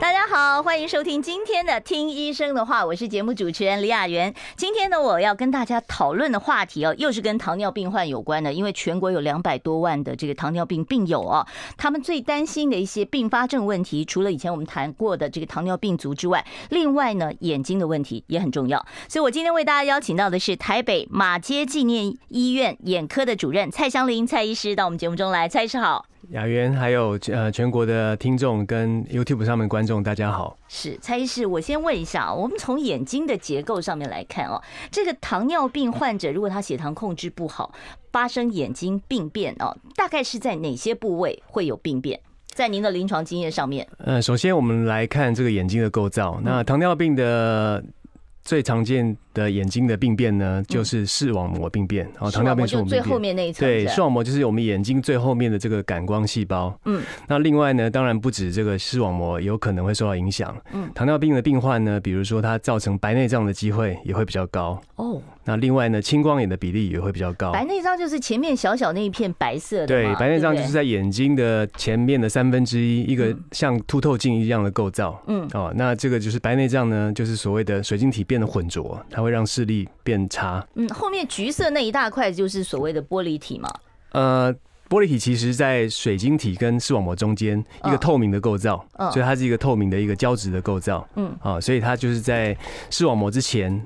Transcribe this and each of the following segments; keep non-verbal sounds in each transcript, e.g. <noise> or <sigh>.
大家好，欢迎收听今天的《听医生的话》，我是节目主持人李雅媛。今天呢，我要跟大家讨论的话题哦，又是跟糖尿病患有关的，因为全国有两百多万的这个糖尿病病友哦，他们最担心的一些并发症问题，除了以前我们谈过的这个糖尿病足之外，另外呢，眼睛的问题也很重要。所以我今天为大家邀请到的是台北马街纪念医院眼科的主任蔡香林蔡医师到我们节目中来，蔡医师好。雅媛，还有呃全国的听众跟 YouTube 上面的观众，大家好。是蔡医师，我先问一下，我们从眼睛的结构上面来看哦，这个糖尿病患者如果他血糖控制不好，发生眼睛病变哦，大概是在哪些部位会有病变？在您的临床经验上面，呃，首先我们来看这个眼睛的构造，那糖尿病的最常见的眼睛的病变呢，就是视网膜病变。然后糖尿病视网膜最后面那一层，对，视网膜就是我们眼睛最后面的这个感光细胞。嗯，那另外呢，当然不止这个视网膜有可能会受到影响。嗯，糖尿病的病患呢，比如说它造成白内障的机会也会比较高。哦，那另外呢，青光眼的比例也会比较高。白内障就是前面小小那一片白色的。对，白内障就是在眼睛的前面的三分之一，一个像凸透镜一样的构造。嗯，哦，那这个就是白内障呢，就是所谓的水晶体变得混浊，它会让视力变差，嗯，后面橘色那一大块就是所谓的玻璃体嘛。呃，玻璃体其实在水晶体跟视网膜中间一个透明的构造，所以它是一个透明的一个胶质的构造，嗯，啊，所以它就是在视网膜之前，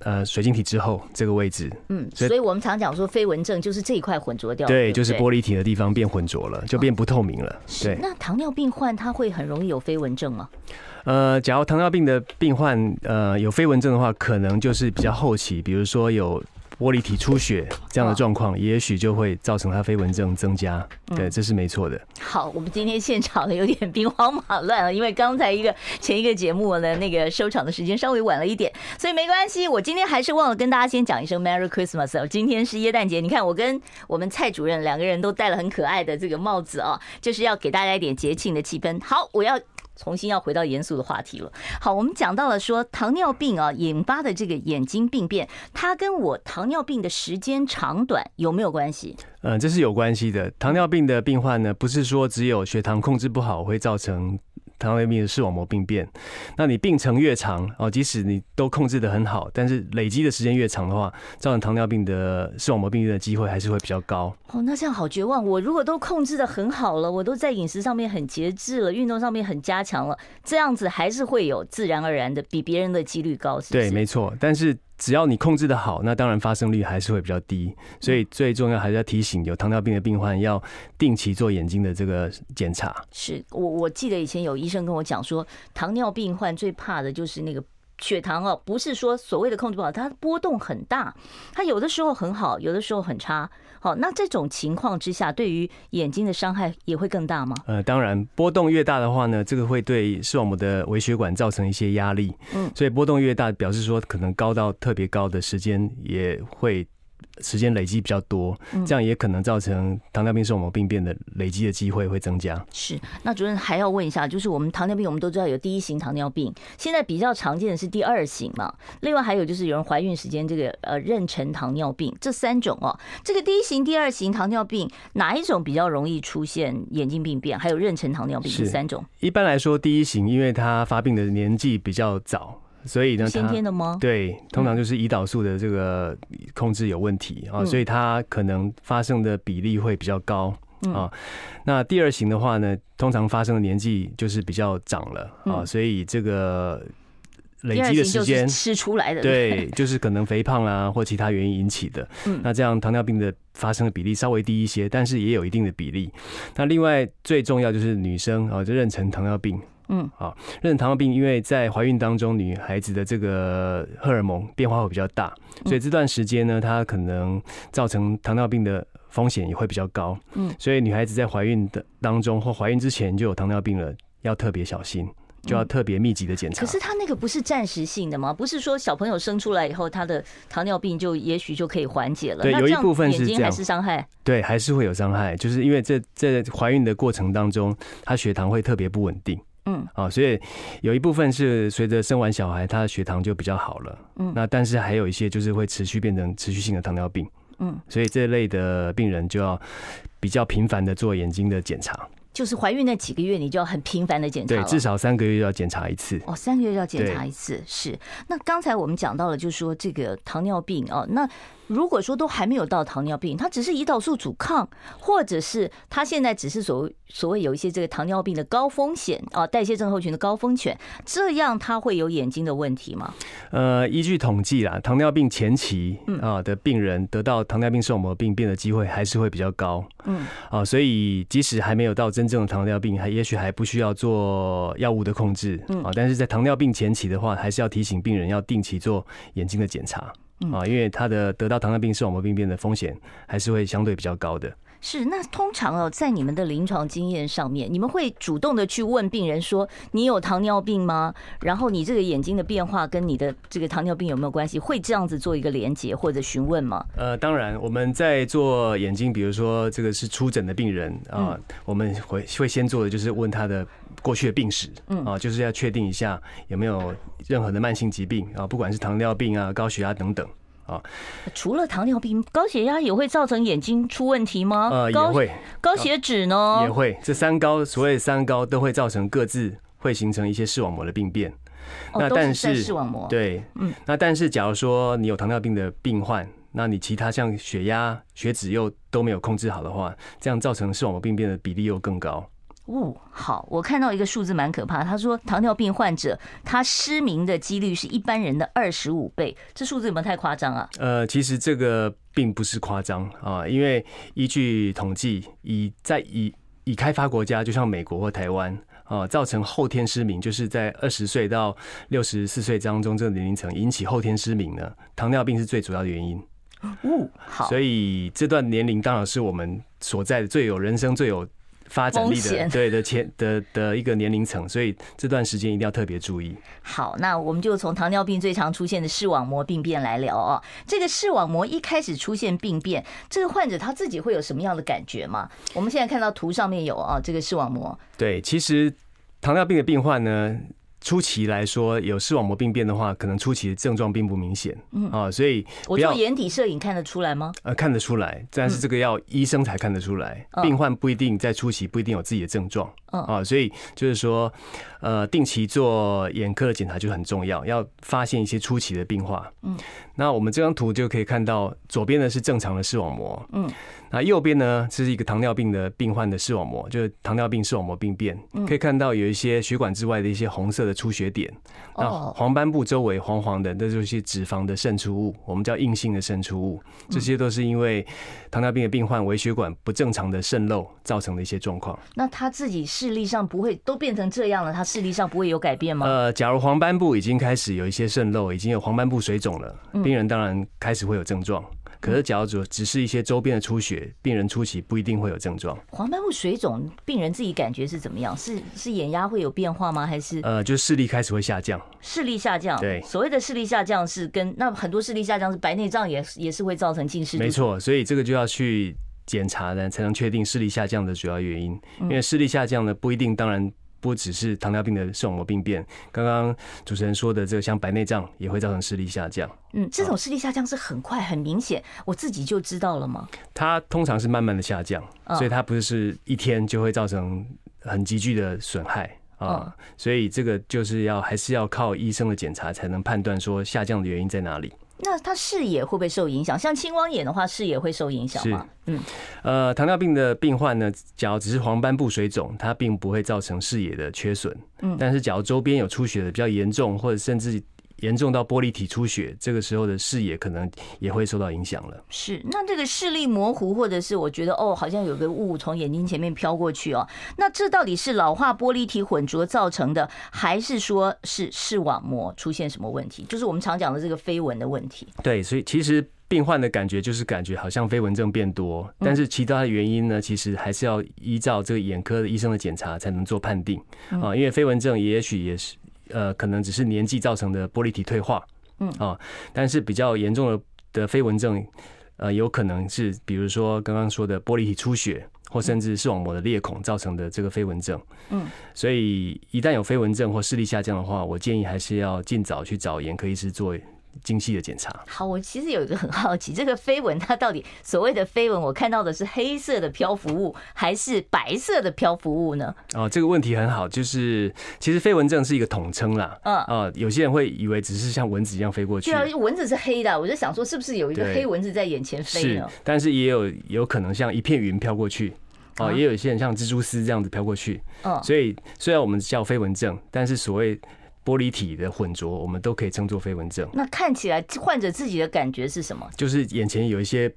呃，水晶体之后这个位置，嗯，所以我们常讲说飞蚊症就是这一块混浊掉，对，就是玻璃体的地方变混浊了，就变不透明了。对，那糖尿病患他会很容易有飞蚊症吗？呃，假如糖尿病的病患呃有飞蚊症的话，可能就是比较后期，比如说有玻璃体出血这样的状况，也许就会造成他飞蚊症增加。对，这是没错的。好，我们今天现场呢有点 <laughs> 兵荒马乱了，因为刚才一个前一个节目呢那个收场的时间稍微晚了一点，所以没关系。我今天还是忘了跟大家先讲一声 Merry Christmas。今天是耶诞节，你看我跟我们蔡主任两个人都戴了很可爱的这个帽子啊，就是要给大家一点节庆的气氛。好，我要。重新要回到严肃的话题了。好，我们讲到了说糖尿病啊引发的这个眼睛病变，它跟我糖尿病的时间长短有没有关系？嗯，这是有关系的。糖尿病的病患呢，不是说只有血糖控制不好会造成。糖尿病的视网膜病变，那你病程越长哦，即使你都控制的很好，但是累积的时间越长的话，造成糖尿病的视网膜病变的机会还是会比较高。哦，那这样好绝望。我如果都控制的很好了，我都在饮食上面很节制了，运动上面很加强了，这样子还是会有自然而然的比别人的几率高，是不是？对，没错。但是。只要你控制的好，那当然发生率还是会比较低。所以最重要还是要提醒有糖尿病的病患要定期做眼睛的这个检查。是我我记得以前有医生跟我讲说，糖尿病患最怕的就是那个。血糖哦，不是说所谓的控制不好，它波动很大，它有的时候很好，有的时候很差。好，那这种情况之下，对于眼睛的伤害也会更大吗？呃，当然，波动越大的话呢，这个会对视网膜的微血管造成一些压力。嗯，所以波动越大，表示说可能高到特别高的时间也会。时间累积比较多，这样也可能造成糖尿病视网膜病变的累积的机会会增加。是，那主任还要问一下，就是我们糖尿病，我们都知道有第一型糖尿病，现在比较常见的是第二型嘛。另外还有就是有人怀孕时间这个呃妊娠糖尿病，这三种哦。这个第一型、第二型糖尿病哪一种比较容易出现眼睛病变？还有妊娠糖尿病这三种？一般来说，第一型因为它发病的年纪比较早。所以呢，先天的吗？对，通常就是胰岛素的这个控制有问题啊，所以它可能发生的比例会比较高啊。那第二型的话呢，通常发生的年纪就是比较长了啊，所以这个累积的时间吃出来的，对，<laughs> 就是可能肥胖啊或其他原因引起的。那这样糖尿病的发生的比例稍微低一些，但是也有一定的比例。那另外最重要就是女生啊，就妊娠糖尿病。嗯，好，妊娠糖尿病，因为在怀孕当中，女孩子的这个荷尔蒙变化会比较大，所以这段时间呢，她可能造成糖尿病的风险也会比较高。嗯，所以女孩子在怀孕的当中或怀孕之前就有糖尿病了，要特别小心。就要特别密集的检查。可是她那个不是暂时性的吗？不是说小朋友生出来以后，她的糖尿病就也许就可以缓解了？对，有一部分是这样，眼睛还是伤害？对，还是会有伤害，就是因为这在怀孕的过程当中，她血糖会特别不稳定。嗯，啊，所以有一部分是随着生完小孩，他的血糖就比较好了。嗯，那但是还有一些就是会持续变成持续性的糖尿病。嗯，所以这类的病人就要比较频繁的做眼睛的检查。就是怀孕那几个月，你就要很频繁的检查。对，至少三个月要检查一次。哦，三个月要检查一次，是。那刚才我们讲到了，就是说这个糖尿病哦，那。如果说都还没有到糖尿病，它只是胰岛素阻抗，或者是他现在只是所谓所谓有一些这个糖尿病的高风险啊，代谢症候群的高风险，这样他会有眼睛的问题吗？呃，依据统计啦，糖尿病前期啊的病人得到糖尿病视网膜病变的机会还是会比较高。嗯，啊，所以即使还没有到真正的糖尿病，还也许还不需要做药物的控制。嗯，啊，但是在糖尿病前期的话，还是要提醒病人要定期做眼睛的检查。啊，因为他的得到糖尿病视网膜病变的风险还是会相对比较高的。是，那通常哦，在你们的临床经验上面，你们会主动的去问病人说：“你有糖尿病吗？”然后你这个眼睛的变化跟你的这个糖尿病有没有关系？会这样子做一个连接或者询问吗？呃，当然，我们在做眼睛，比如说这个是出诊的病人啊，我们会会先做的就是问他的过去的病史，嗯啊，就是要确定一下有没有任何的慢性疾病啊，不管是糖尿病啊、高血压等等。啊，除了糖尿病，高血压也会造成眼睛出问题吗？呃，也会。高血脂呢？也会。这三高，所谓三高，都会造成各自会形成一些视网膜的病变。哦，那但是视网膜。对，嗯。那但是，假如说你有糖尿病的病患，那你其他像血压、血脂又都没有控制好的话，这样造成视网膜病变的比例又更高。哦，好，我看到一个数字蛮可怕。他说，糖尿病患者他失明的几率是一般人的二十五倍，这数字有没有太夸张啊？呃，其实这个并不是夸张啊，因为依据统计，以在以以开发国家，就像美国或台湾啊，造成后天失明，就是在二十岁到六十四岁当中这个年龄层引起后天失明的，糖尿病是最主要的原因。哦，好，所以这段年龄当然是我们所在的最有人生最有。发展力的 <laughs> 对的前的的一个年龄层，所以这段时间一定要特别注意。好，那我们就从糖尿病最常出现的视网膜病变来聊哦。这个视网膜一开始出现病变，这个患者他自己会有什么样的感觉吗？我们现在看到图上面有啊，这个视网膜。对，其实糖尿病的病患呢。初期来说，有视网膜病变的话，可能初期的症状并不明显，嗯。啊，所以我做眼底摄影看得出来吗？呃，看得出来，但是这个要医生才看得出来，病患不一定在初期不一定有自己的症状，啊，所以就是说，呃，定期做眼科的检查就很重要，要发现一些初期的病化。嗯，那我们这张图就可以看到，左边呢是正常的视网膜，嗯。那右边呢，这是一个糖尿病的病患的视网膜，就是糖尿病视网膜病变，可以看到有一些血管之外的一些红色的出血点。那黄斑部周围黄黄的，那就是些脂肪的渗出物，我们叫硬性的渗出物。这些都是因为糖尿病的病患微血管不正常的渗漏造成的一些状况。那他自己视力上不会都变成这样了，他视力上不会有改变吗？呃，假如黄斑部已经开始有一些渗漏，已经有黄斑部水肿了，病人当然开始会有症状。可是，假如只只是一些周边的出血，病人初期不一定会有症状。黄斑部水肿，病人自己感觉是怎么样？是是眼压会有变化吗？还是呃，就是视力开始会下降？视力下降，对，所谓的视力下降是跟那很多视力下降是白内障也也是会造成近视。没错，所以这个就要去检查呢，才能确定视力下降的主要原因。因为视力下降呢，不一定，当然。不只是糖尿病的视网膜病变，刚刚主持人说的这个像白内障也会造成视力下降。嗯，这种视力下降是很快很明显，我自己就知道了吗？它通常是慢慢的下降，所以它不是一天就会造成很急剧的损害啊。所以这个就是要还是要靠医生的检查才能判断说下降的原因在哪里。那他视野会不会受影响？像青光眼的话，视野会受影响吗？嗯，呃，糖尿病的病患呢，假如只是黄斑部水肿，它并不会造成视野的缺损。嗯，但是假如周边有出血的比较严重，或者甚至。严重到玻璃体出血，这个时候的视野可能也会受到影响了。是，那这个视力模糊，或者是我觉得哦，好像有个雾从眼睛前面飘过去哦，那这到底是老化玻璃体混浊造成的，还是说是视网膜出现什么问题？就是我们常讲的这个飞蚊的问题。对，所以其实病患的感觉就是感觉好像飞蚊症变多，但是其他的原因呢，其实还是要依照这个眼科的医生的检查才能做判定啊。因为飞蚊症也许也是呃，可能只是年纪造成的玻璃体退化，嗯啊，但是比较严重的的飞蚊症，呃，有可能是比如说刚刚说的玻璃体出血，或甚至视网膜的裂孔造成的这个飞蚊症，嗯，所以一旦有飞蚊症或视力下降的话，我建议还是要尽早去找眼科医师做。精细的检查。好，我其实有一个很好奇，这个飞蚊它到底所谓的飞蚊，我看到的是黑色的漂浮物，还是白色的漂浮物呢？哦，这个问题很好，就是其实飞蚊症是一个统称啦。嗯啊，有些人会以为只是像蚊子一样飞过去。对啊，蚊子是黑的，我就想说是不是有一个黑蚊子在眼前飞呢？是，但是也有有可能像一片云飘过去。哦，也有一些人像蜘蛛丝这样子飘过去。嗯，所以虽然我们叫飞蚊症，但是所谓。玻璃体的混浊，我们都可以称作飞蚊症。那看起来患者自己的感觉是什么？就是眼前有一些。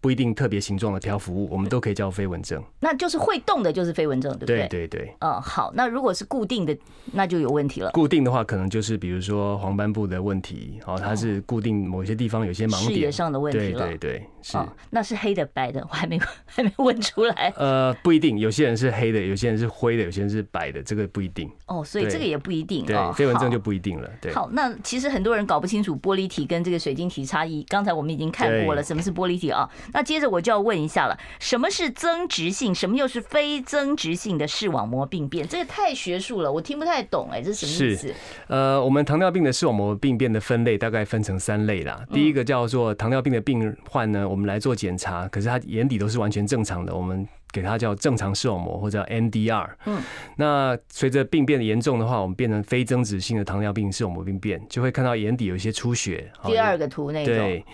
不一定特别形状的漂浮物，我们都可以叫飞蚊症。那就是会动的，就是飞蚊症，对不对？对对对。嗯，好。那如果是固定的，那就有问题了。固定的话，可能就是比如说黄斑部的问题，哦，它是固定某些地方有些盲点，视野上的问题了。对对对，是。那是黑的白的，我还没 <laughs> 还没问出来。呃，不一定，有些人是黑的，有些人是灰的，有些人是白的，这个不一定。哦，所以这个也不一定。对，飞蚊症就不一定了。对。好，那其实很多人搞不清楚玻璃体跟这个水晶体差异。刚才我们已经看过了，什么是玻璃体啊？那接着我就要问。一下了，什么是增值性？什么又是非增值性的视网膜病变？这个太学术了，我听不太懂。哎，这是什么意思？呃，我们糖尿病的视网膜病变的分类大概分成三类啦。第一个叫做糖尿病的病患呢，我们来做检查，可是他眼底都是完全正常的，我们给他叫正常视网膜或者叫 NDR。嗯，那随着病变的严重的话，我们变成非增殖性的糖尿病视网膜病变，就会看到眼底有一些出血。第二个图那种。对，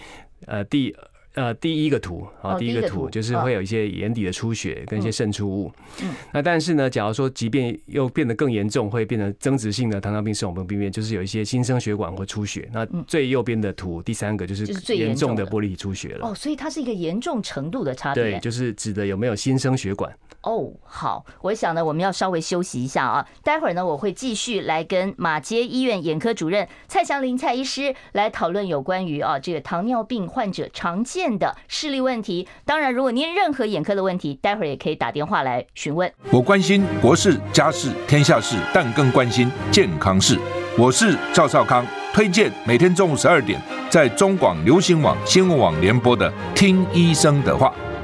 呃，第。呃，第一个图啊，第一个图就是会有一些眼底的出血跟一些渗出物。嗯，那但是呢，假如说即便又变得更严重，会变成增殖性的糖尿病视网膜病变，就是有一些新生血管或出血。那最右边的图，第三个就是最严重的玻璃体出血了。哦，所以它是一个严重程度的差别。对，就是指的有没有新生血管。哦，好，我想呢，我们要稍微休息一下啊。待会儿呢，我会继续来跟马街医院眼科主任蔡祥林蔡医师来讨论有关于啊这个糖尿病患者常见的视力问题。当然，如果您任何眼科的问题，待会儿也可以打电话来询问。我关心国事、家事、天下事，但更关心健康事。我是赵少康，推荐每天中午十二点在中广流行网新闻网联播的《听医生的话》。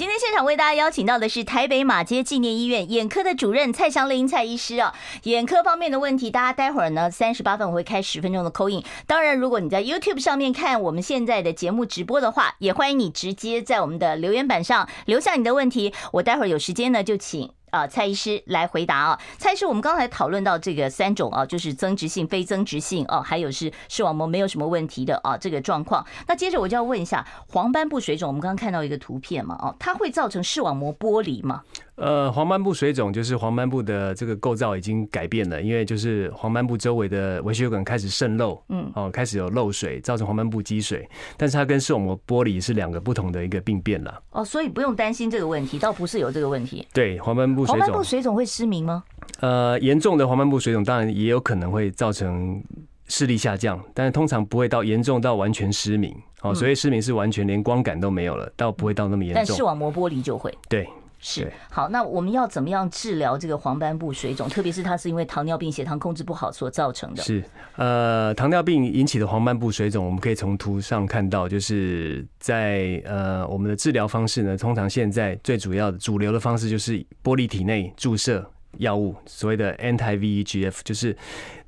今天现场为大家邀请到的是台北马街纪念医院眼科的主任蔡祥林蔡医师哦，眼科方面的问题，大家待会儿呢三十八分我会开十分钟的 Q&A。当然，如果你在 YouTube 上面看我们现在的节目直播的话，也欢迎你直接在我们的留言板上留下你的问题，我待会儿有时间呢就请。啊，蔡医师来回答啊。蔡医师，我们刚才讨论到这个三种啊，就是增殖性、非增殖性哦，还有是视网膜没有什么问题的啊，这个状况。那接着我就要问一下，黄斑部水肿，我们刚刚看到一个图片嘛，哦，它会造成视网膜剥离吗？呃，黄斑部水肿就是黄斑部的这个构造已经改变了，因为就是黄斑部周围的微血管开始渗漏，嗯，哦，开始有漏水，造成黄斑部积水。但是它跟视网膜剥离是两个不同的一个病变了。哦，所以不用担心这个问题，倒不是有这个问题。对，黄斑部水肿，黄斑部水肿会失明吗？呃，严重的黄斑部水肿当然也有可能会造成视力下降，但是通常不会到严重到完全失明。哦，所以失明是完全连光感都没有了，倒不会到那么严重。但视网膜剥离就会。对。是好，那我们要怎么样治疗这个黄斑部水肿？特别是它是因为糖尿病血糖控制不好所造成的。是呃，糖尿病引起的黄斑部水肿，我们可以从图上看到，就是在呃我们的治疗方式呢，通常现在最主要的主流的方式就是玻璃体内注射药物，所谓的 anti-VEGF，就是。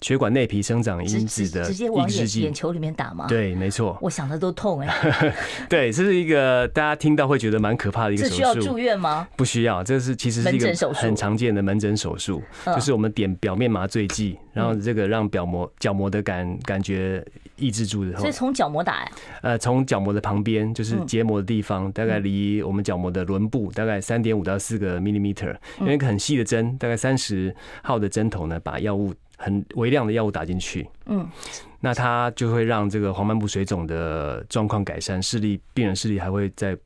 血管内皮生长因子的直接往眼眼球里面打吗？对，没错。我想的都痛哎。<laughs> 对，这是一个大家听到会觉得蛮可怕的一个手术。需要住院吗？不需要，这是其实是一个很常见的门诊手术，就是我们点表面麻醉剂，然后这个让表膜角膜的感感觉抑制住的。所以从角膜打呀？呃，从角膜的旁边，就是结膜的地方，大概离我们角膜的轮部大概三点五到四个 millimeter，用一个很细的针，大概三十号的针头呢，把药物很微量的药物打进去。嗯，那它就会让这个黄斑部水肿的状况改善，视力病人视力还会再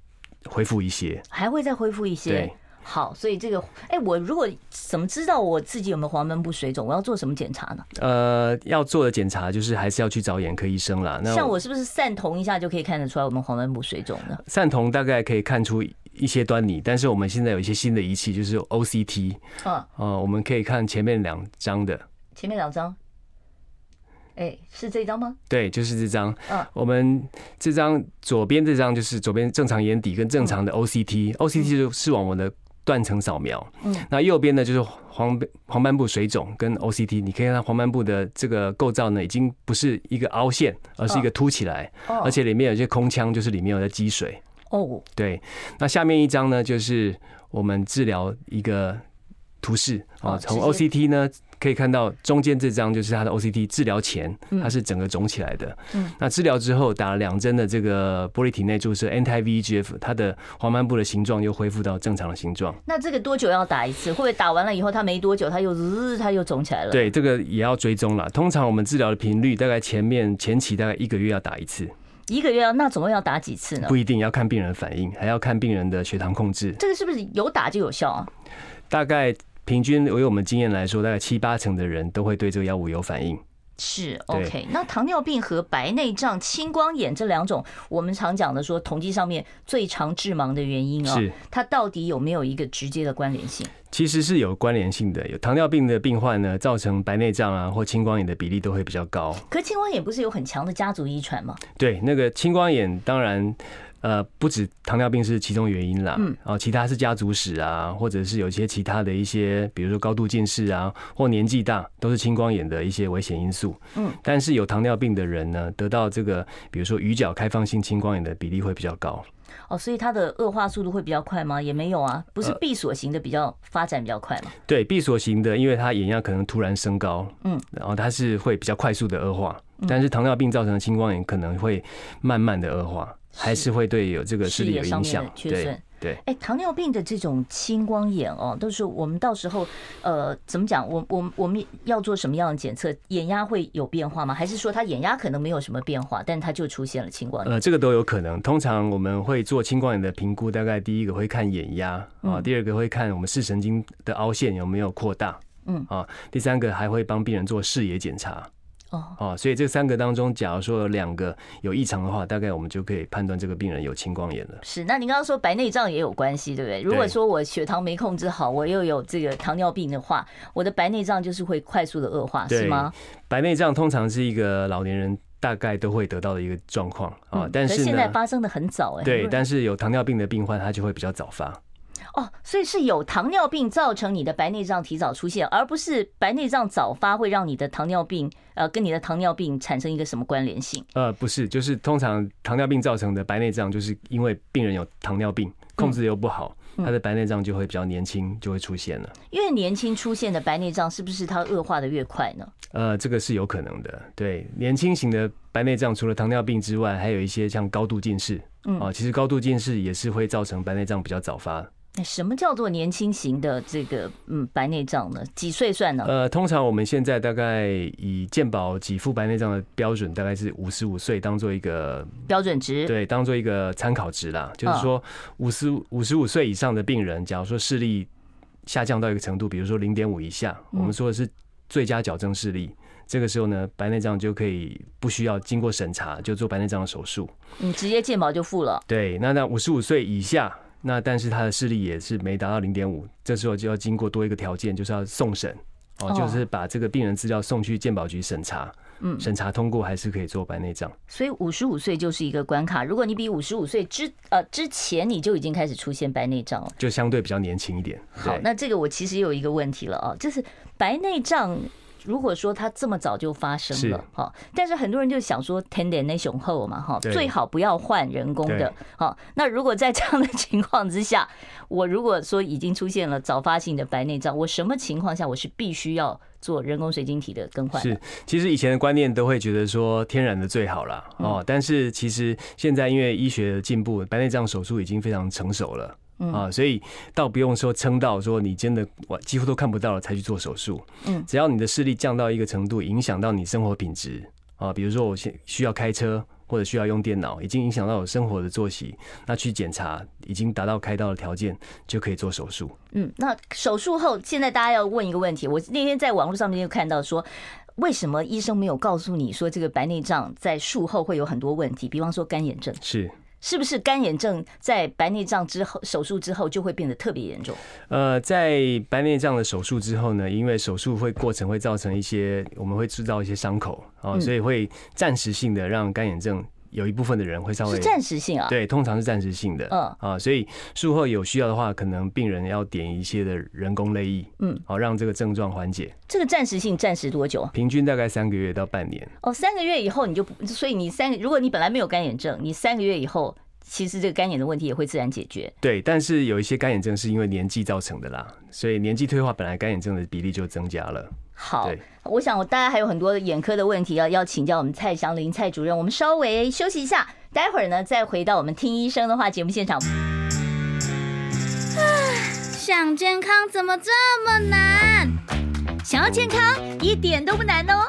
恢复一些，还会再恢复一些。对。好，所以这个，哎，我如果怎么知道我自己有没有黄斑部水肿？我要做什么检查呢？呃，要做的检查就是还是要去找眼科医生啦。那像我是不是散瞳一下就可以看得出来我们黄斑部水肿呢？散瞳大概可以看出一些端倪，但是我们现在有一些新的仪器，就是 OCT。嗯，哦，我们可以看前面两张的。前面两张？哎，是这张吗？对，就是这张。嗯，我们这张左边这张就是左边正常眼底跟正常的 OCT，OCT、就是视网膜的。断层扫描，嗯，那右边呢就是黄黄斑部水肿跟 OCT，你可以看到黄斑部的这个构造呢，已经不是一个凹陷，而是一个凸起来，而且里面有一些空腔，就是里面有在积水。哦，对，那下面一张呢，就是我们治疗一个图示啊，从 OCT 呢。可以看到中间这张就是他的 OCT 治疗前，它是整个肿起来的。嗯，那治疗之后打了两针的这个玻璃体内注射 anti-VEGF，它的黄斑部的形状又恢复到正常的形状。那这个多久要打一次？会不会打完了以后它没多久它又日它又肿起来了？对，这个也要追踪了。通常我们治疗的频率大概前面前期大概一个月要打一次。一个月要那总共要打几次呢？不一定要看病人的反应，还要看病人的血糖控制。这个是不是有打就有效啊？大概。平均，以我们经验来说，大概七八成的人都会对这个药物有反应。是 OK。那糖尿病和白内障、青光眼这两种，我们常讲的说，统计上面最常致盲的原因啊，它到底有没有一个直接的关联性？其实是有关联性的。有糖尿病的病患呢，造成白内障啊或青光眼的比例都会比较高。可青光眼不是有很强的家族遗传吗？对，那个青光眼当然。呃，不止糖尿病是其中原因啦，嗯，然后其他是家族史啊，或者是有些其他的一些，比如说高度近视啊，或年纪大，都是青光眼的一些危险因素。嗯，但是有糖尿病的人呢，得到这个，比如说鱼角开放性青光眼的比例会比较高。哦，所以它的恶化速度会比较快吗？也没有啊，不是闭锁型的比较发展比较快吗？对，闭锁型的，因为它眼压可能突然升高，嗯，然后它是会比较快速的恶化，但是糖尿病造成的青光眼可能会慢慢的恶化。还是会对有这个视力有影响，对对。哎，糖尿病的这种青光眼哦，都是我们到时候呃，怎么讲？我我我们要做什么样的检测？眼压会有变化吗？还是说他眼压可能没有什么变化，但它就出现了青光眼？呃，这个都有可能。通常我们会做青光眼的评估，大概第一个会看眼压啊，第二个会看我们视神经的凹陷有没有扩大，嗯啊，第三个还会帮病人做视野检查。哦，所以这三个当中，假如说有两个有异常的话，大概我们就可以判断这个病人有青光眼了。是，那您刚刚说白内障也有关系，对不对？如果说我血糖没控制好，我又有这个糖尿病的话，我的白内障就是会快速的恶化，是吗？白内障通常是一个老年人大概都会得到的一个状况啊，但是现在发生的很早哎。对，但是有糖尿病的病患，他就会比较早发。哦，所以是有糖尿病造成你的白内障提早出现，而不是白内障早发会让你的糖尿病呃跟你的糖尿病产生一个什么关联性？呃，不是，就是通常糖尿病造成的白内障，就是因为病人有糖尿病，控制又不好，他的白内障就会比较年轻就会出现了。越年轻出现的白内障，是不是它恶化的越快呢？呃，这个是有可能的。对，年轻型的白内障，除了糖尿病之外，还有一些像高度近视。嗯，啊，其实高度近视也是会造成白内障比较早发。什么叫做年轻型的这个嗯白内障呢？几岁算呢？呃，通常我们现在大概以健保给付白内障的标准，大概是五十五岁当做一个标准值，对，当做一个参考值啦。就是说，五十五十五岁以上的病人，假如说视力下降到一个程度，比如说零点五以下，我们说的是最佳矫正视力，这个时候呢，白内障就可以不需要经过审查就做白内障的手术，你直接健保就付了。对，那那五十五岁以下。那但是他的视力也是没达到零点五，这时候就要经过多一个条件，就是要送审哦，就是把这个病人资料送去健保局审查，嗯，审查通过还是可以做白内障。所以五十五岁就是一个关卡，如果你比五十五岁之呃之前你就已经开始出现白内障了，就相对比较年轻一点。好，那这个我其实有一个问题了啊，就是白内障。如果说它这么早就发生了哈，但是很多人就想说，天然的雄厚嘛哈，最好不要换人工的。好，那如果在这样的情况之下，<laughs> 我如果说已经出现了早发性的白内障，我什么情况下我是必须要做人工水晶体的更换。是，其实以前的观念都会觉得说天然的最好啦。哦，但是其实现在因为医学的进步，白内障手术已经非常成熟了啊，所以倒不用说撑到说你真的我几乎都看不到了才去做手术。嗯，只要你的视力降到一个程度，影响到你生活品质啊，比如说我现需要开车。或者需要用电脑，已经影响到我生活的作息，那去检查已经达到开刀的条件，就可以做手术。嗯，那手术后，现在大家要问一个问题，我那天在网络上面就看到说，为什么医生没有告诉你说这个白内障在术后会有很多问题，比方说干眼症是。是不是干眼症在白内障之后手术之后就会变得特别严重？呃，在白内障的手术之后呢，因为手术会过程会造成一些，我们会制造一些伤口啊，所以会暂时性的让干眼症。有一部分的人会稍微是暂时性啊，对，通常是暂时性的，嗯啊，所以术后有需要的话，可能病人要点一些的人工泪液，嗯，好让这个症状缓解。这个暂时性暂时多久？平均大概三个月到半年。哦，三个月以后你就不，所以你三个，如果你本来没有干眼症，你三个月以后，其实这个干眼的问题也会自然解决。对，但是有一些干眼症是因为年纪造成的啦，所以年纪退化，本来干眼症的比例就增加了。好，我想我大家还有很多眼科的问题要要请教我们蔡祥林蔡主任，我们稍微休息一下，待会儿呢再回到我们听医生的话节目现场。想健康怎么这么难？想要健康一点都不难哦，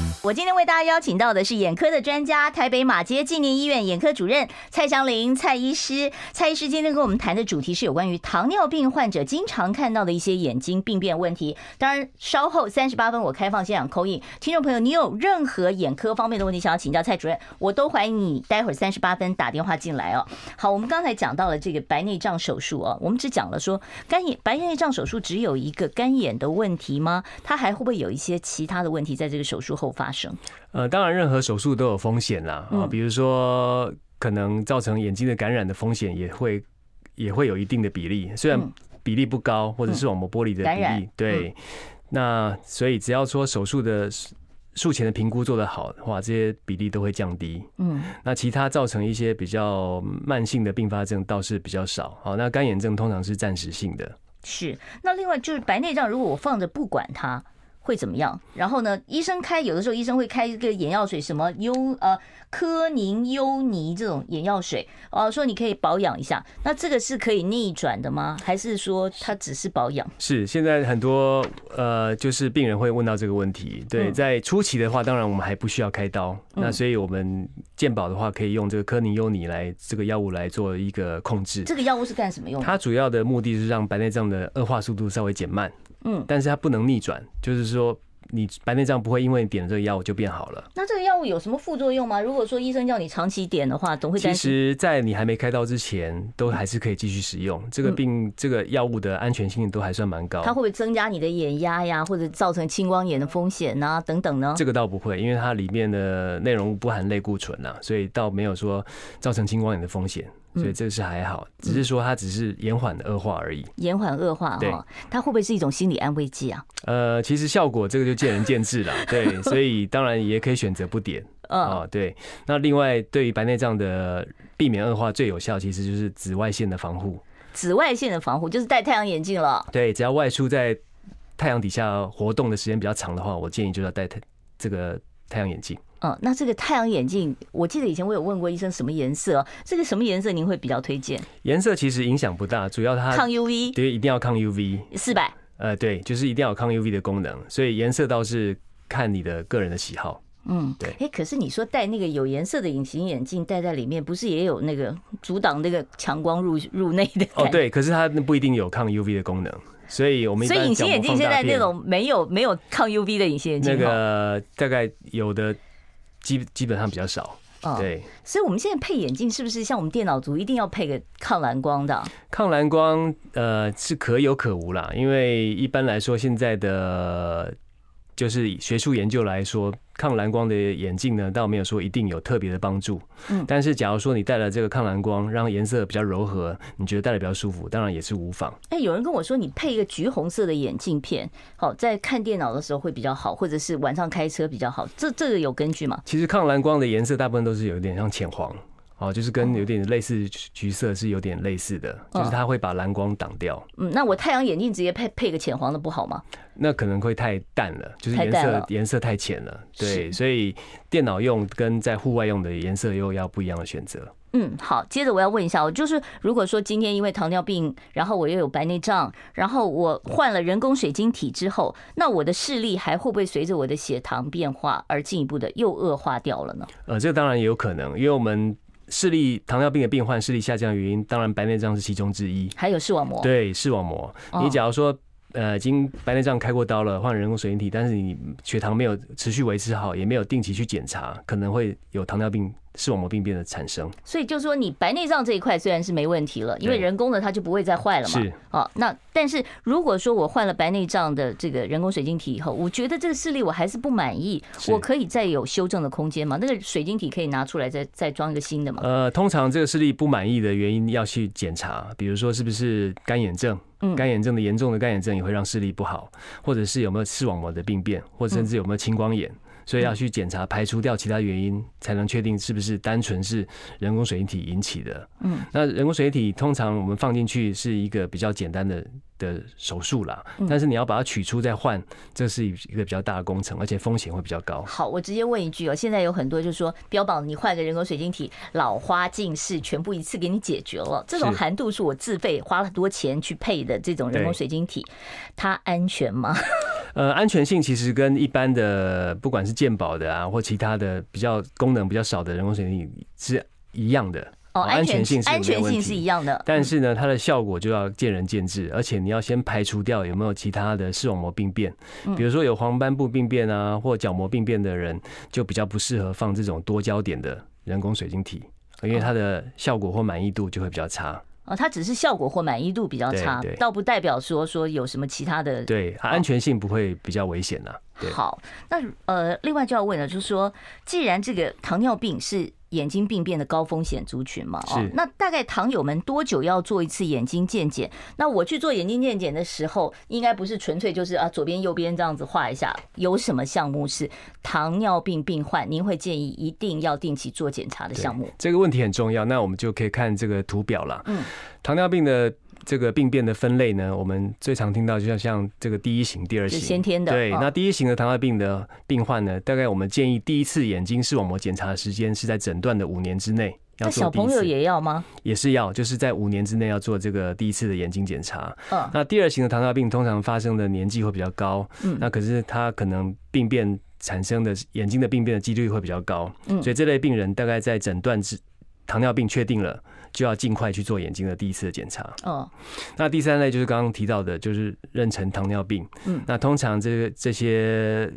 我今天为大家邀请到的是眼科的专家，台北马街纪念医院眼科主任蔡祥林蔡医师。蔡医师今天跟我们谈的主题是有关于糖尿病患者经常看到的一些眼睛病变问题。当然，稍后三十八分我开放现场 call in，听众朋友，你有任何眼科方面的问题想要请教蔡主任，我都欢迎你待会儿三十八分打电话进来哦。好，我们刚才讲到了这个白内障手术哦，我们只讲了说干眼白内障手术只有一个干眼的问题吗？它还会不会有一些其他的问题在这个手术后发生？呃，当然，任何手术都有风险啦啊，比如说可能造成眼睛的感染的风险也会也会有一定的比例，虽然比例不高，或者是我们玻璃的比例，对。那所以只要说手术的术前的评估做得好的话，这些比例都会降低。嗯，那其他造成一些比较慢性的并发症倒是比较少。好，那干眼症通常是暂时性的。是。那另外就是白内障，如果我放着不管它。会怎么样？然后呢？医生开有的时候医生会开一个眼药水，什么优呃科宁优尼这种眼药水，哦，说你可以保养一下。那这个是可以逆转的吗？还是说它只是保养？是现在很多呃，就是病人会问到这个问题。对，在初期的话，当然我们还不需要开刀，那所以我们健保的话可以用这个科宁优尼来这个药物来做一个控制。这个药物是干什么用的？它主要的目的是让白内障的恶化速度稍微减慢。嗯，但是它不能逆转，就是说你白内障不会因为你点了这个药物就变好了。那这个药物有什么副作用吗？如果说医生叫你长期点的话，总会。其实，在你还没开刀之前，都还是可以继续使用这个病，这个药物的安全性都还算蛮高。它会不会增加你的眼压呀，或者造成青光眼的风险啊等等呢？这个倒不会，因为它里面的内容物不含类固醇呐，所以倒没有说造成青光眼的风险。所以这个是还好，只是说它只是延缓恶化而已。延缓恶化哈，它会不会是一种心理安慰剂啊？呃，其实效果这个就见仁见智了。对，<laughs> 所以当然也可以选择不点。<laughs> 啊，对。那另外，对于白内障的避免恶化，最有效其实就是紫外线的防护。紫外线的防护就是戴太阳眼镜了。对，只要外出在太阳底下活动的时间比较长的话，我建议就要戴太这个太阳眼镜。嗯，那这个太阳眼镜，我记得以前我有问过医生什么颜色，这个什么颜色您会比较推荐？颜色其实影响不大，主要它抗 UV，对，一定要抗 UV，四百，呃，对，就是一定要有抗 UV 的功能，所以颜色倒是看你的个人的喜好。嗯，对。哎，可是你说戴那个有颜色的隐形眼镜戴在里面，不是也有那个阻挡那个强光入入内的？哦，对，可是它不一定有抗 UV 的功能，所以我们所以隐形眼镜现在那种没有没有抗 UV 的隐形眼镜，那个大概有的。基基本上比较少，对，所以我们现在配眼镜是不是像我们电脑族一定要配个抗蓝光的？抗蓝光呃是可有可无啦，因为一般来说现在的就是以学术研究来说，抗蓝光的眼镜呢，倒没有说一定有特别的帮助。嗯，但是假如说你戴了这个抗蓝光，让颜色比较柔和，你觉得戴的比较舒服，当然也是无妨。哎，有人跟我说，你配一个橘红色的眼镜片，好，在看电脑的时候会比较好，或者是晚上开车比较好。这这个有根据吗？其实抗蓝光的颜色大部分都是有一点像浅黄。哦，就是跟有点类似橘色是有点类似的，就是它会把蓝光挡掉。嗯，那我太阳眼镜直接配配个浅黄的不好吗？那可能会太淡了，就是颜色颜色太浅了。对，所以电脑用跟在户外用的颜色又要不一样的选择。嗯，好，接着我要问一下，我就是如果说今天因为糖尿病，然后我又有白内障，然后我换了人工水晶体之后，那我的视力还会不会随着我的血糖变化而进一步的又恶化掉了呢？呃，这个当然也有可能，因为我们。视力糖尿病的病患视力下降的原因，当然白内障是其中之一，还有视网膜。对，视网膜。你假如说呃，已经白内障开过刀了，换人工水晶体，但是你血糖没有持续维持好，也没有定期去检查，可能会有糖尿病。视网膜病变的产生，所以就是说，你白内障这一块虽然是没问题了，因为人工的它就不会再坏了嘛。是，哦，那但是如果说我换了白内障的这个人工水晶体以后，我觉得这个视力我还是不满意，我可以再有修正的空间吗？那个水晶体可以拿出来再再装一个新的吗？呃，通常这个视力不满意的原因要去检查，比如说是不是干眼症，干眼症的严重的干眼症也会让视力不好，或者是有没有视网膜的病变，或者甚至有没有青光眼。所以要去检查，排除掉其他原因，才能确定是不是单纯是人工水银体引起的。嗯，那人工水银体通常我们放进去是一个比较简单的的手术啦，但是你要把它取出再换，这是一个比较大的工程，而且风险会比较高。好，我直接问一句哦，现在有很多就是说标榜你换个人工水晶体，老花近视全部一次给你解决了，这种含度是我自费花了很多钱去配的这种人工水晶体，它安全吗？<laughs> 呃，安全性其实跟一般的不管是健保的啊，或其他的比较功能比较少的人工水晶体是一样的。哦，安全性是安全性是一样的，但是呢，它的效果就要见仁见智，而且你要先排除掉有没有其他的视网膜病变，比如说有黄斑部病变啊，或角膜病变的人，就比较不适合放这种多焦点的人工水晶体，因为它的效果或满意度就会比较差。哦，它只是效果或满意度比较差，倒不代表说说有什么其他的。对，它安全性不会比较危险呐。好，那呃，另外就要问了，就是说，既然这个糖尿病是眼睛病变的高风险族群嘛，哦，那大概糖友们多久要做一次眼睛健检？那我去做眼睛健检的时候，应该不是纯粹就是啊左边右边这样子画一下，有什么项目是糖尿病病患您会建议一定要定期做检查的项目？这个问题很重要，那我们就可以看这个图表了。嗯，糖尿病的。这个病变的分类呢，我们最常听到就像像这个第一型、第二型，先天的。对，那第一型的糖尿病的病患呢，大概我们建议第一次眼睛视网膜检查的时间是在诊断的五年之内要做。那小朋友也要吗？也是要，就是在五年之内要做这个第一次的眼睛检查。嗯。那第二型的糖尿病通常发生的年纪会比较高，嗯，那可是他可能病变产生的眼睛的病变的几率会比较高，嗯，所以这类病人大概在诊断之糖尿病确定了。就要尽快去做眼睛的第一次的检查。哦，那第三类就是刚刚提到的，就是妊娠糖尿病。嗯，那通常这个这些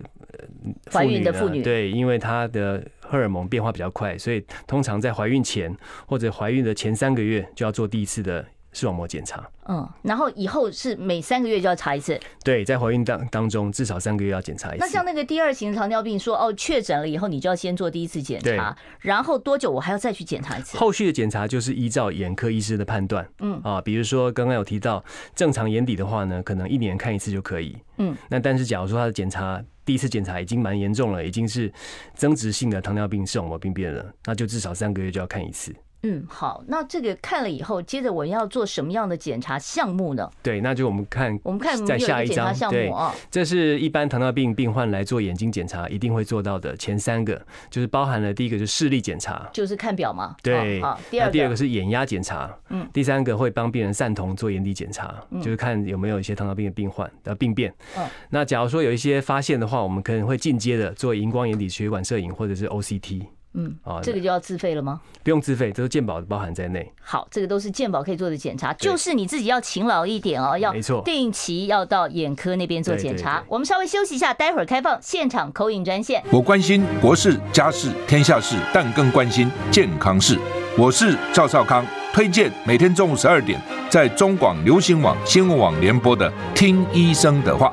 怀孕的妇女，对，因为她的荷尔蒙变化比较快，所以通常在怀孕前或者怀孕的前三个月就要做第一次的。视网膜检查，嗯，然后以后是每三个月就要查一次。对，在怀孕当当中至少三个月要检查一次。那像那个第二型糖尿病说，说哦确诊了以后，你就要先做第一次检查，然后多久我还要再去检查一次？后续的检查就是依照眼科医师的判断，嗯啊，比如说刚刚有提到正常眼底的话呢，可能一年看一次就可以，嗯，那但是假如说他的检查第一次检查已经蛮严重了，已经是增殖性的糖尿病视网膜病变了，那就至少三个月就要看一次。嗯，好，那这个看了以后，接着我要做什么样的检查项目呢？对，那就我们看，我们看在下一张项目啊，这是一般糖尿病病患来做眼睛检查一定会做到的前三个，就是包含了第一个就是视力检查，就是看表嘛。对，好，第二第二个是眼压检查，嗯，第三个会帮病人散瞳做眼底检查，就是看有没有一些糖尿病的病患的病变。嗯，那假如说有一些发现的话，我们可能会进阶的做荧光眼底血管摄影或者是 OCT。嗯，啊，这个就要自费了吗？不用自费，这是健保包含在内。好，这个都是健保可以做的检查，就是你自己要勤劳一点哦，要没错定期要到眼科那边做检查。我们稍微休息一下，待会儿开放现场 call in 专线。我关心国事、家事、天下事，但更关心健康事。我是赵少康，推荐每天中午十二点在中广流行网、新闻网联播的《听医生的话》。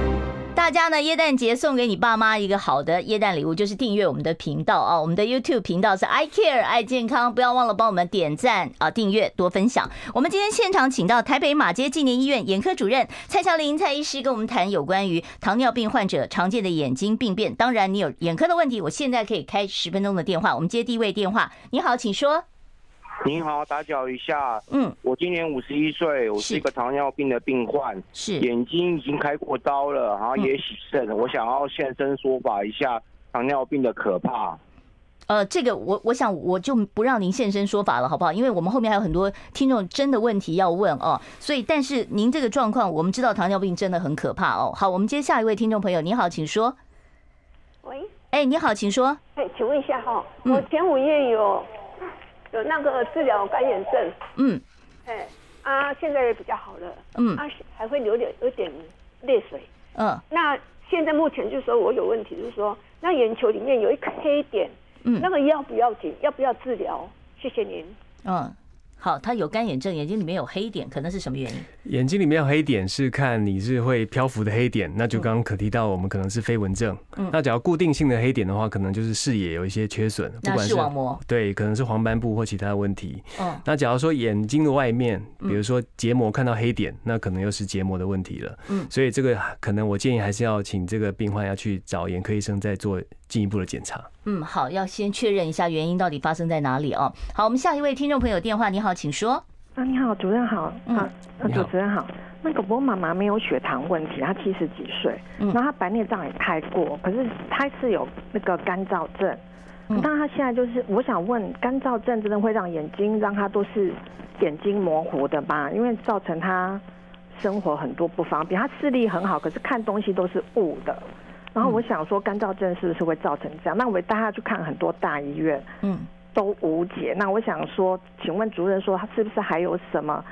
大家呢，耶诞节送给你爸妈一个好的耶诞礼物，就是订阅我们的频道啊。我们的 YouTube 频道是 I Care 爱健康，不要忘了帮我们点赞啊、订阅、多分享。我们今天现场请到台北马街纪念医院眼科主任蔡乔玲蔡医师跟我们谈有关于糖尿病患者常见的眼睛病变。当然，你有眼科的问题，我现在可以开十分钟的电话。我们接第一位电话，你好，请说。您好，打搅一下。嗯，我今年五十一岁，我是一个糖尿病的病患，是眼睛已经开过刀了，然后也洗肾，嗯、我想要现身说法一下糖尿病的可怕。呃，这个我我想我就不让您现身说法了，好不好？因为我们后面还有很多听众真的问题要问哦，所以但是您这个状况，我们知道糖尿病真的很可怕哦。好，我们接下一位听众朋友，你好，请说。喂，哎，你好，请说。哎，请问一下哈，我前五页有。有那个治疗干眼症，嗯，哎啊，现在也比较好了，嗯，啊还会流点有点泪水，嗯，那现在目前就是说我有问题，就是说那眼球里面有一颗黑点，嗯，那个要不要紧？要不要治疗？谢谢您。嗯。好，他有干眼症，眼睛里面有黑点，可能是什么原因？眼睛里面有黑点是看你是会漂浮的黑点，那就刚刚可提到我们可能是飞蚊症。嗯，那只要固定性的黑点的话，可能就是视野有一些缺损，不管是视网膜，对，可能是黄斑部或其他的问题。嗯，那假如说眼睛的外面，比如说结膜看到黑点，那可能又是结膜的问题了。嗯，所以这个可能我建议还是要请这个病患要去找眼科医生再做进一步的检查。嗯，好，要先确认一下原因到底发生在哪里哦。好，我们下一位听众朋友电话，你好，请说。啊，你好，主任好。嗯，啊，主持人好。那个我妈妈没有血糖问题，她七十几岁，嗯，然后她白内障也开过，可是她是有那个干燥症。嗯，但她现在就是，我想问，干燥症真的会让眼睛让她都是眼睛模糊的吧？因为造成她生活很多不方便。她视力很好，可是看东西都是雾的。然后我想说，干燥症是不是会造成这样？那我带他去看很多大医院，嗯，都无解。那我想说，请问主任说，他是不是还有什么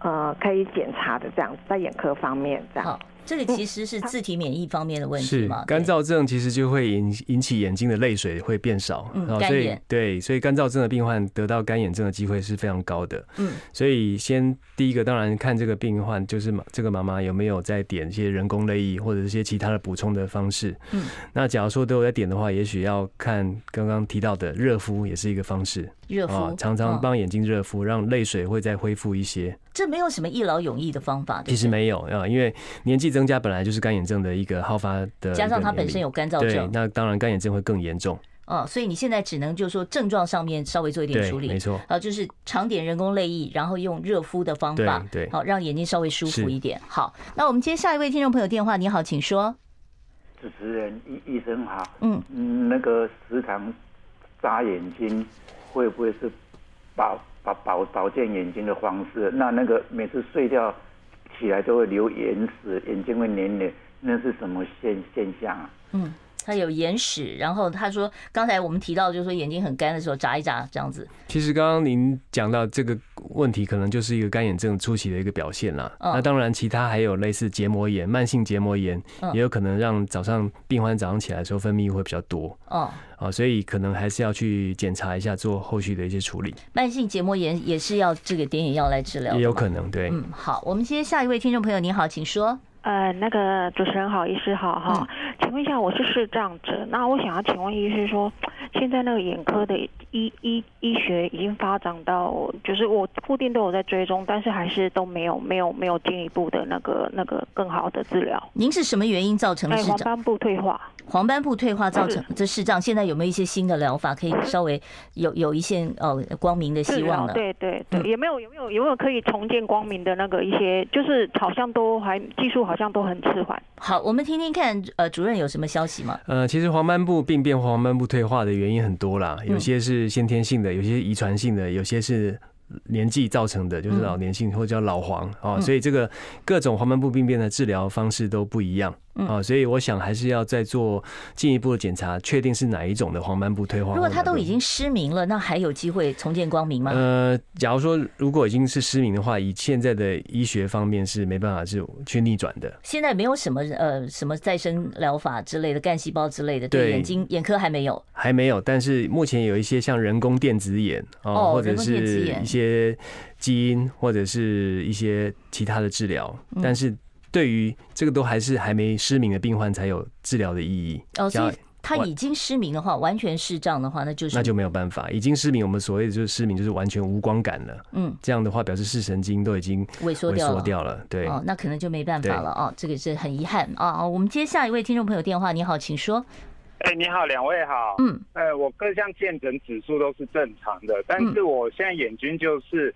呃可以检查的这样子，在眼科方面这样？这个其实是自体免疫方面的问题嘛？是干燥症其实就会引引起眼睛的泪水会变少，嗯，所以对，所以干燥症的病患得到干眼症的机会是非常高的。嗯，所以先第一个当然看这个病患就是这个妈妈有没有在点一些人工泪液或者一些其他的补充的方式。嗯，那假如说都有在点的话，也许要看刚刚提到的热敷也是一个方式。热敷，常常帮眼睛热敷，让泪水会再恢复一些。这没有什么一劳永逸的方法，其实没有啊，因为年纪增加本来就是干眼症的一个好发的，加上它本身有干燥症，那当然干眼症会更严重。哦，所以你现在只能就是说症状上面稍微做一点处理，没错。啊，就是常点人工泪液，然后用热敷的方法，对，好让眼睛稍微舒服一点。好，那我们接下一位听众朋友电话，你好，请说。主持人医医生好，嗯嗯，那个时常眨眼睛会不会是？保保保保健眼睛的方式，那那个每次睡觉起来都会流眼屎，眼睛会黏黏，那是什么现现象啊？嗯。他有眼屎，然后他说，刚才我们提到，就是说眼睛很干的时候眨一眨这样子。其实刚刚您讲到这个问题，可能就是一个干眼症初期的一个表现啦。嗯、那当然，其他还有类似结膜炎、慢性结膜炎，也有可能让早上病患早上起来的时候分泌物会比较多。哦，啊，所以可能还是要去检查一下，做后续的一些处理。慢性结膜炎也是要这个点眼药来治疗，也有可能对。嗯，好，我们接下一位听众朋友，你好，请说。呃，那个主持人好，医师好哈，请问一下，我是视障者，那我想要请问医师说，现在那个眼科的医医医学已经发展到，就是我固定都有在追踪，但是还是都没有没有没有进一步的那个那个更好的治疗。您是什么原因造成的视障？黄斑部退化。黄斑部退化造成这视障，现在有没有一些新的疗法可以稍微有有一些哦光明的希望呢？对对对，有没有有没有有没有可以重见光明的那个一些，就是好像都还技术好像都很迟缓。好，我们听听看，呃，主任有什么消息吗？呃，其实黄斑部病变、黄斑部退化的原因很多啦，有些是先天性的，有些遗传性的，有些是。年纪造成的，就是老年性或者叫老黄啊，所以这个各种黄斑部病变的治疗方式都不一样。啊，所以我想还是要再做进一步的检查，确定是哪一种的黄斑部退化。如果他都已经失明了，那还有机会重见光明吗？呃，假如说如果已经是失明的话，以现在的医学方面是没办法是去逆转的。现在没有什么呃什么再生疗法之类的干细胞之类的，对眼睛眼科还没有，还没有。但是目前有一些像人工电子眼啊，或者是一些基因或者是一些其他的治疗，但是。对于这个都还是还没失明的病患才有治疗的意义。哦，所以他已经失明的话，完全视障的话，那就是那就没有办法。已经失明，我们所谓的就是失明，就是完全无光感了。嗯，这样的话表示视神经都已经萎缩掉了。萎缩掉了，对。哦，那可能就没办法了哦，这个是很遗憾啊。我们接下一位听众朋友电话，你好，请说。哎，你好，两位好。嗯，呃，我各项健诊指数都是正常的，但是我现在眼睛就是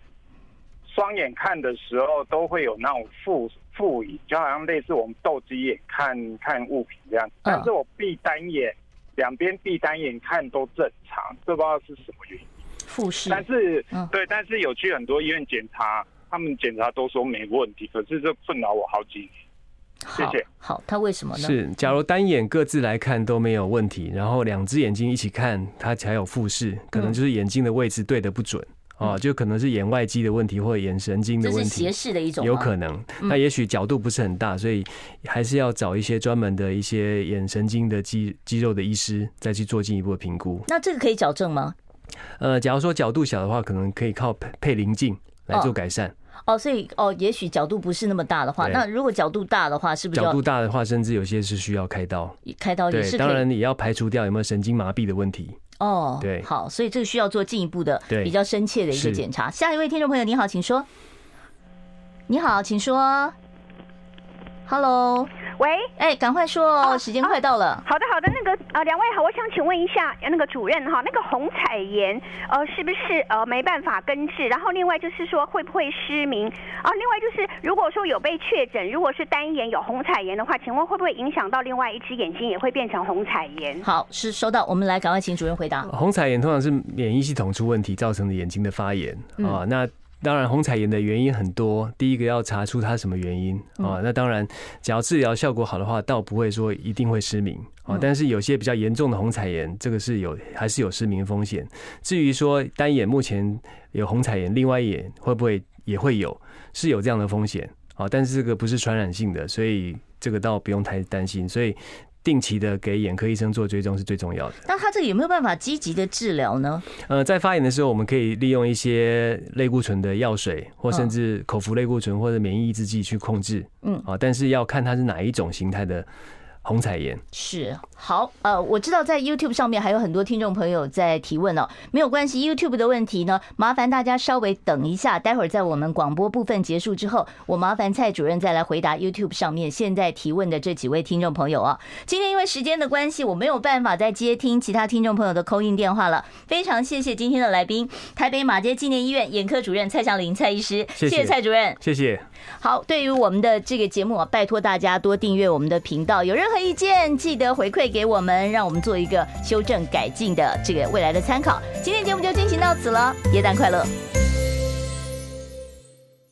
双眼看的时候都会有那种负。复影就好像类似我们斗鸡眼看看物品这样，但是我闭单眼，两边闭单眼看都正常，这不知道是什么原因。复视，但是对，但是有去很多医院检查，他们检查都说没问题，可是这困扰我好几年。谢谢。好，他为什么呢？是，假如单眼各自来看都没有问题，然后两只眼睛一起看，他才有复视，可能就是眼睛的位置对的不准。哦，就可能是眼外肌的问题或者眼神经的问题，这是斜视的一种，有可能。那也许角度不是很大，所以还是要找一些专门的一些眼神经的肌肌肉的医师再去做进一步的评估。那这个可以矫正吗？呃，假如说角度小的话，可能可以靠配配棱镜来做改善。哦，所以哦，也许角度不是那么大的话，那如果角度大的话，是不是角度大的话，甚至有些是需要开刀？开刀也是。当然也要排除掉有没有神经麻痹的问题。哦，对，好，所以这个需要做进一步的、比较深切的一个检查。下一位听众朋友，你好，请说。你好，请说。Hello。喂，哎，赶快说哦，时间快到了。好的，好的，那个呃，两位好，我想请问一下那个主任哈，那个虹彩炎呃是不是呃没办法根治？然后另外就是说会不会失明啊？另外就是如果说有被确诊，如果是单眼有虹彩炎的话，请问会不会影响到另外一只眼睛也会变成虹彩炎？好，是收到，我们来赶快请主任回答。虹彩炎通常是免疫系统出问题造成的眼睛的发炎啊，那。当然，虹彩炎的原因很多。第一个要查出它什么原因啊？那当然，只要治疗效果好的话，倒不会说一定会失明啊。但是有些比较严重的虹彩炎，这个是有还是有失明风险。至于说单眼目前有虹彩炎，另外一眼会不会也会有，是有这样的风险啊。但是这个不是传染性的，所以这个倒不用太担心。所以。定期的给眼科医生做追踪是最重要的。那他这个有没有办法积极的治疗呢？呃，在发炎的时候，我们可以利用一些类固醇的药水，或甚至口服类固醇或者免疫抑制剂去控制。嗯，啊，但是要看它是哪一种形态的。虹彩妍是好，呃，我知道在 YouTube 上面还有很多听众朋友在提问哦，没有关系，YouTube 的问题呢，麻烦大家稍微等一下，待会儿在我们广播部分结束之后，我麻烦蔡主任再来回答 YouTube 上面现在提问的这几位听众朋友啊。今天因为时间的关系，我没有办法再接听其他听众朋友的 call in 电话了，非常谢谢今天的来宾，台北马街纪念医院眼科主任蔡祥林蔡医师，谢谢蔡主任，谢谢。好，对于我们的这个节目啊，拜托大家多订阅我们的频道，有任何意见记得回馈给我们，让我们做一个修正改进的这个未来的参考。今天节目就进行到此了，元旦快乐。